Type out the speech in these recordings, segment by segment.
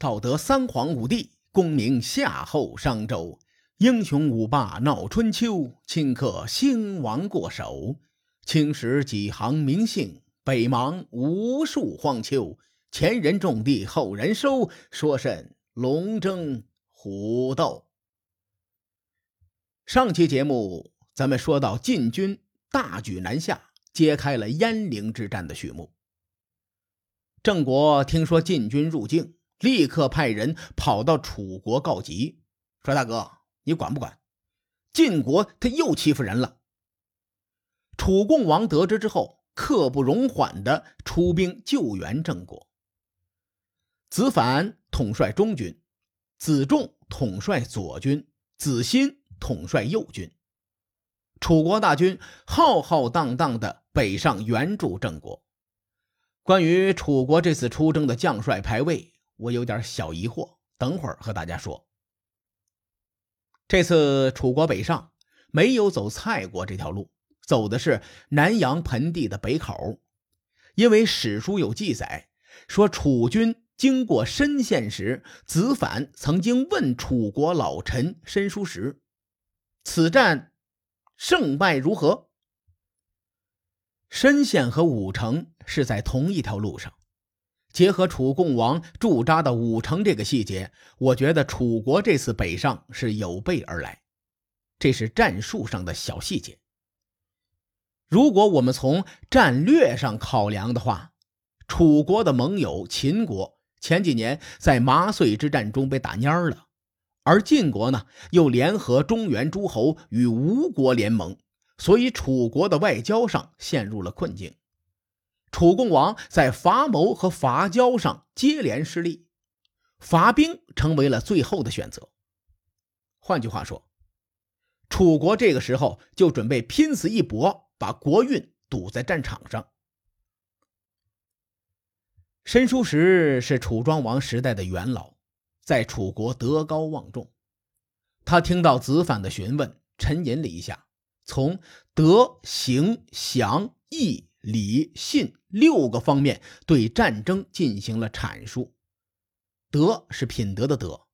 道德三皇五帝，功名夏后商周。英雄五霸闹春秋，顷刻兴亡过手。青史几行名姓，北邙无数荒丘。前人种地，后人收，说甚龙争虎斗？上期节目咱们说到晋军大举南下，揭开了鄢陵之战的序幕。郑国听说晋军入境，立刻派人跑到楚国告急，说：“大哥。”你管不管？晋国他又欺负人了。楚共王得知之后，刻不容缓的出兵救援郑国。子反统帅中军，子仲统帅左军，子欣统帅右军。楚国大军浩浩荡荡的北上援助郑国。关于楚国这次出征的将帅排位，我有点小疑惑，等会儿和大家说。这次楚国北上，没有走蔡国这条路，走的是南阳盆地的北口。因为史书有记载，说楚军经过申县时，子反曾经问楚国老臣申叔时：“此战胜败如何？”申县和武城是在同一条路上。结合楚共王驻扎的武城这个细节，我觉得楚国这次北上是有备而来，这是战术上的小细节。如果我们从战略上考量的话，楚国的盟友秦国前几年在麻遂之战中被打蔫了，而晋国呢又联合中原诸侯与吴国联盟，所以楚国的外交上陷入了困境。楚共王在伐谋和伐交上接连失利，伐兵成为了最后的选择。换句话说，楚国这个时候就准备拼死一搏，把国运堵在战场上。申叔时是楚庄王时代的元老，在楚国德高望重。他听到子反的询问，沉吟了一下，从德、行、祥、义。礼信六个方面对战争进行了阐述。德是品德的德，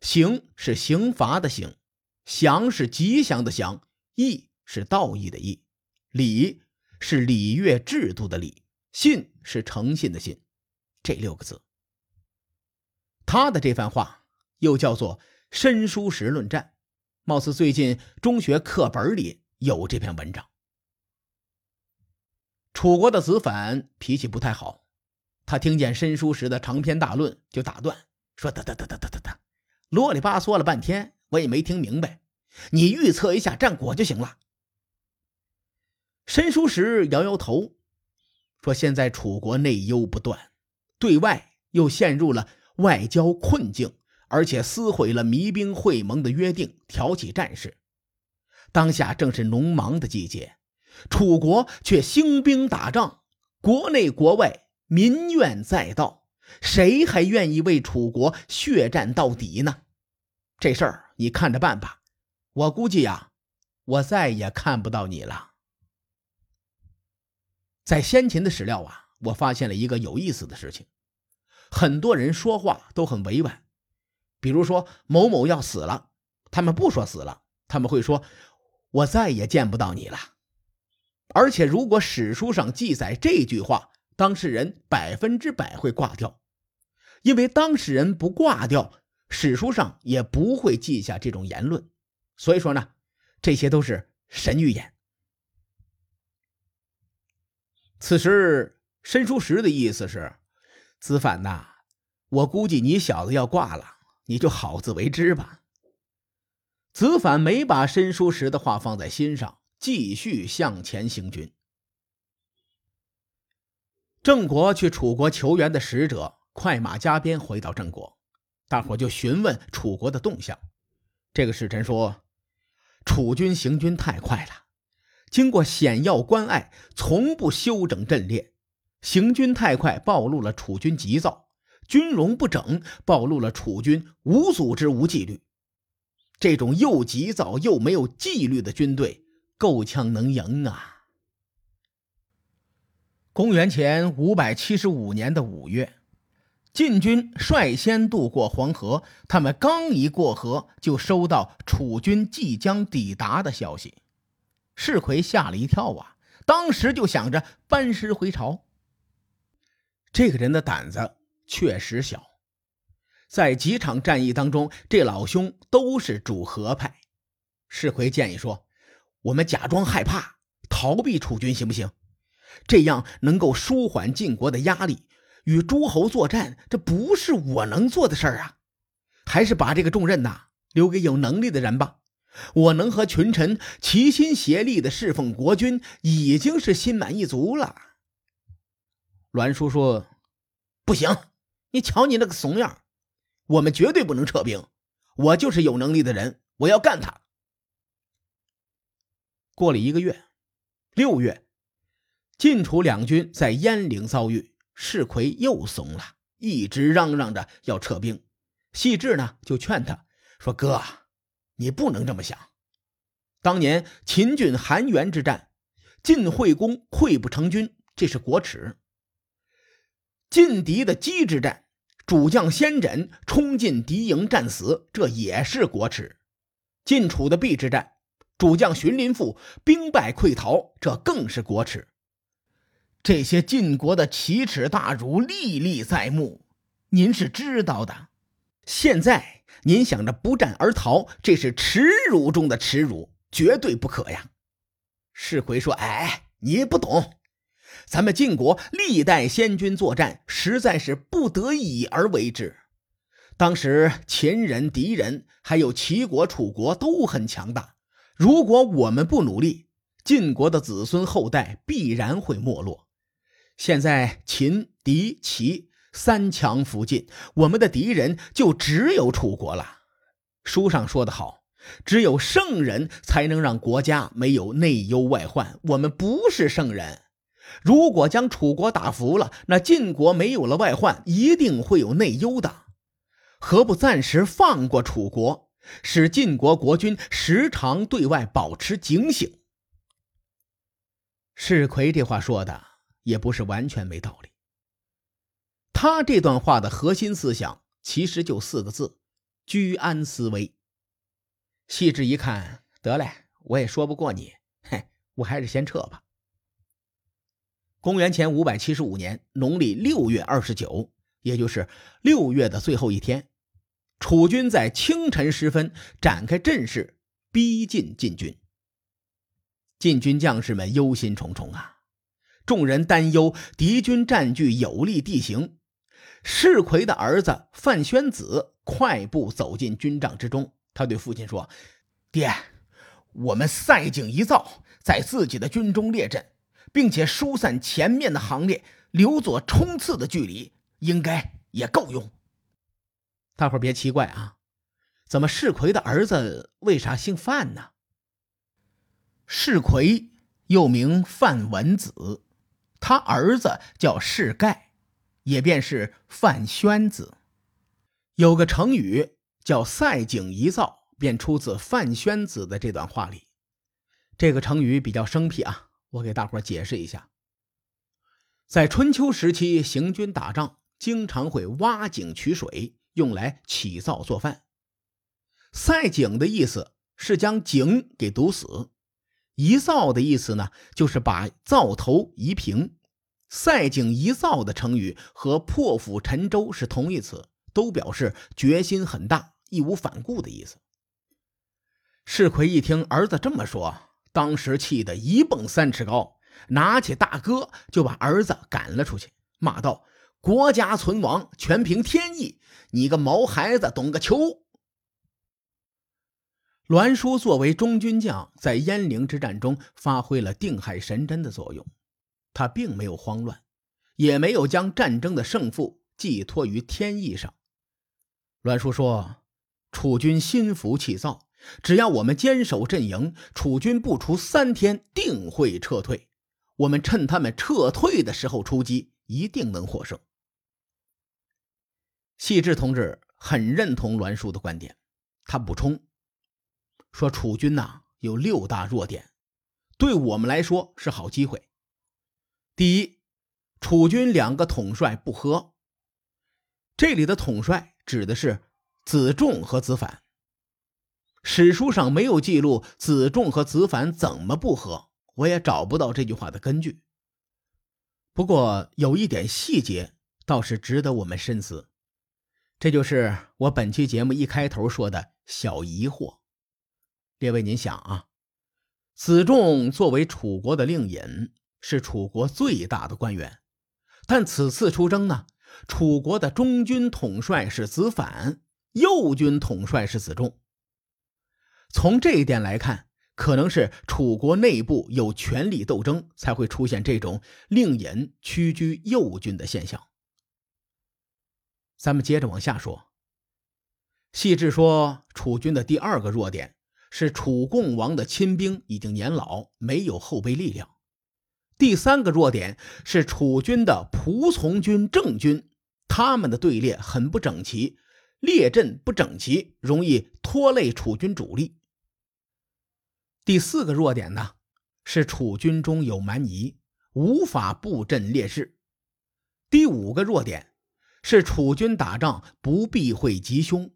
刑是刑罚的刑，祥是吉祥的祥，义是道义的义，礼是礼乐制度的礼，信是诚信的信。这六个字，他的这番话又叫做“申叔时论战”，貌似最近中学课本里有这篇文章。楚国的子反脾气不太好，他听见申叔时的长篇大论，就打断说：“得得得得得得得，啰里吧嗦了半天，我也没听明白。你预测一下战果就行了。”申叔时摇摇头，说：“现在楚国内忧不断，对外又陷入了外交困境，而且撕毁了弭兵会盟的约定，挑起战事。当下正是农忙的季节。”楚国却兴兵打仗，国内国外民怨载道，谁还愿意为楚国血战到底呢？这事儿你看着办吧。我估计呀，我再也看不到你了。在先秦的史料啊，我发现了一个有意思的事情：很多人说话都很委婉，比如说某某要死了，他们不说死了，他们会说：“我再也见不到你了。”而且，如果史书上记载这句话，当事人百分之百会挂掉，因为当事人不挂掉，史书上也不会记下这种言论。所以说呢，这些都是神预言。此时，申叔时的意思是：子反呐，我估计你小子要挂了，你就好自为之吧。子反没把申叔时的话放在心上。继续向前行军。郑国去楚国求援的使者快马加鞭回到郑国，大伙就询问楚国的动向。这个使臣说：“楚军行军太快了，经过险要关隘，从不休整阵列。行军太快，暴露了楚军急躁；军容不整，暴露了楚军无组织、无纪律。这种又急躁又没有纪律的军队。”够呛能赢啊！公元前五百七十五年的五月，晋军率先渡过黄河，他们刚一过河，就收到楚军即将抵达的消息。士奎吓了一跳啊，当时就想着班师回朝。这个人的胆子确实小，在几场战役当中，这老兄都是主和派。世奎建议说：“我们假装害怕，逃避楚军，行不行？这样能够舒缓晋国的压力。”与诸侯作战，这不是我能做的事儿啊！还是把这个重任呐留给有能力的人吧。我能和群臣齐心协力的侍奉国君，已经是心满意足了。栾书说：“不行，你瞧你那个怂样，我们绝对不能撤兵。我就是有能力的人，我要干他。”过了一个月，六月，晋楚两军在鄢陵遭遇。士魁又怂了，一直嚷嚷着要撤兵。细致呢就劝他说：“哥，你不能这么想。当年秦郡韩元之战，晋惠公溃不成军，这是国耻；晋敌的姬之战，主将先轸冲进敌营战死，这也是国耻；晋楚的邲之战，主将荀林父兵败溃逃，这更是国耻。”这些晋国的奇耻大辱历历在目，您是知道的。现在您想着不战而逃，这是耻辱中的耻辱，绝对不可呀！世奎说：“哎，你不懂，咱们晋国历代先君作战，实在是不得已而为之。当时秦人、敌人还有齐国、楚国都很强大，如果我们不努力，晋国的子孙后代必然会没落。”现在秦、狄、齐三强附近，我们的敌人就只有楚国了。书上说得好，只有圣人才能让国家没有内忧外患。我们不是圣人，如果将楚国打服了，那晋国没有了外患，一定会有内忧的。何不暂时放过楚国，使晋国国君时常对外保持警醒？世奎这话说的。也不是完全没道理。他这段话的核心思想其实就四个字：居安思危。细致一看，得嘞，我也说不过你，嘿，我还是先撤吧。公元前五百七十五年农历六月二十九，也就是六月的最后一天，楚军在清晨时分展开阵势，逼近晋军。晋军将士们忧心忡忡啊。众人担忧敌军占据有利地形，世奎的儿子范宣子快步走进军帐之中。他对父亲说：“爹，我们塞井一造，在自己的军中列阵，并且疏散前面的行列，留作冲刺的距离，应该也够用。”大伙别奇怪啊，怎么世奎的儿子为啥姓范呢？世奎又名范文子。他儿子叫世盖，也便是范宣子。有个成语叫“塞井一灶”，便出自范宣子的这段话里。这个成语比较生僻啊，我给大伙解释一下。在春秋时期，行军打仗经常会挖井取水，用来起灶做饭。塞井的意思是将井给堵死。一灶的意思呢，就是把灶头移平。塞井一灶的成语和破釜沉舟是同义词，都表示决心很大、义无反顾的意思。世奎一听儿子这么说，当时气得一蹦三尺高，拿起大哥就把儿子赶了出去，骂道：“国家存亡全凭天意，你个毛孩子懂个球！”栾书作为中军将，在鄢陵之战中发挥了定海神针的作用。他并没有慌乱，也没有将战争的胜负寄托于天意上。栾书说：“楚军心浮气躁，只要我们坚守阵营，楚军不出三天定会撤退。我们趁他们撤退的时候出击，一定能获胜。”细致同志很认同栾树的观点，他补充。说楚军呐有六大弱点，对我们来说是好机会。第一，楚军两个统帅不和。这里的统帅指的是子仲和子反。史书上没有记录子仲和子反怎么不和，我也找不到这句话的根据。不过有一点细节倒是值得我们深思，这就是我本期节目一开头说的小疑惑。列位，您想啊，子仲作为楚国的令尹，是楚国最大的官员，但此次出征呢，楚国的中军统帅是子反，右军统帅是子仲。从这一点来看。可能是楚国内部有权力斗争，才会出现这种令尹屈居右军的现象。咱们接着往下说。细致说，楚军的第二个弱点是楚共王的亲兵已经年老，没有后备力量；第三个弱点是楚军的仆从军正军，他们的队列很不整齐，列阵不整齐，容易拖累楚军主力。第四个弱点呢，是楚军中有蛮夷，无法布阵列势。第五个弱点是楚军打仗不避讳吉凶，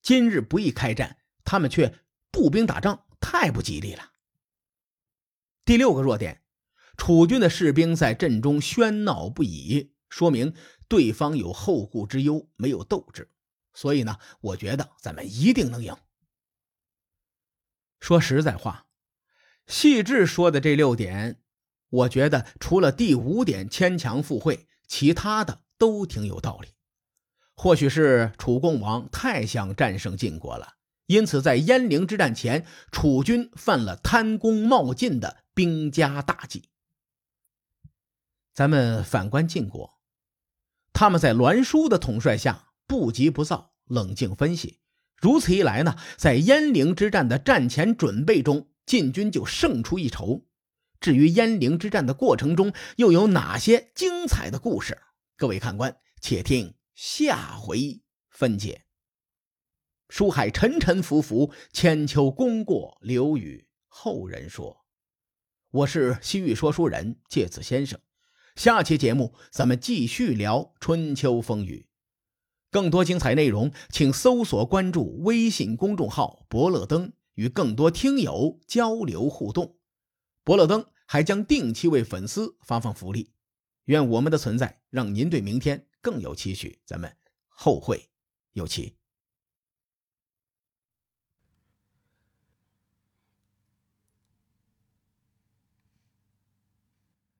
今日不宜开战，他们却步兵打仗，太不吉利了。第六个弱点，楚军的士兵在阵中喧闹不已，说明对方有后顾之忧，没有斗志。所以呢，我觉得咱们一定能赢。说实在话。细致说的这六点，我觉得除了第五点牵强附会，其他的都挺有道理。或许是楚共王太想战胜晋国了，因此在鄢陵之战前，楚军犯了贪功冒进的兵家大忌。咱们反观晋国，他们在栾书的统帅下不急不躁，冷静分析，如此一来呢，在鄢陵之战的战前准备中。晋军就胜出一筹。至于鄢陵之战的过程中又有哪些精彩的故事？各位看官，且听下回分解。书海沉沉浮浮，千秋功过留与后人说。我是西域说书人介子先生。下期节目咱们继续聊春秋风雨。更多精彩内容，请搜索关注微信公众号“伯乐灯”。与更多听友交流互动，伯乐灯还将定期为粉丝发放福利。愿我们的存在让您对明天更有期许。咱们后会有期。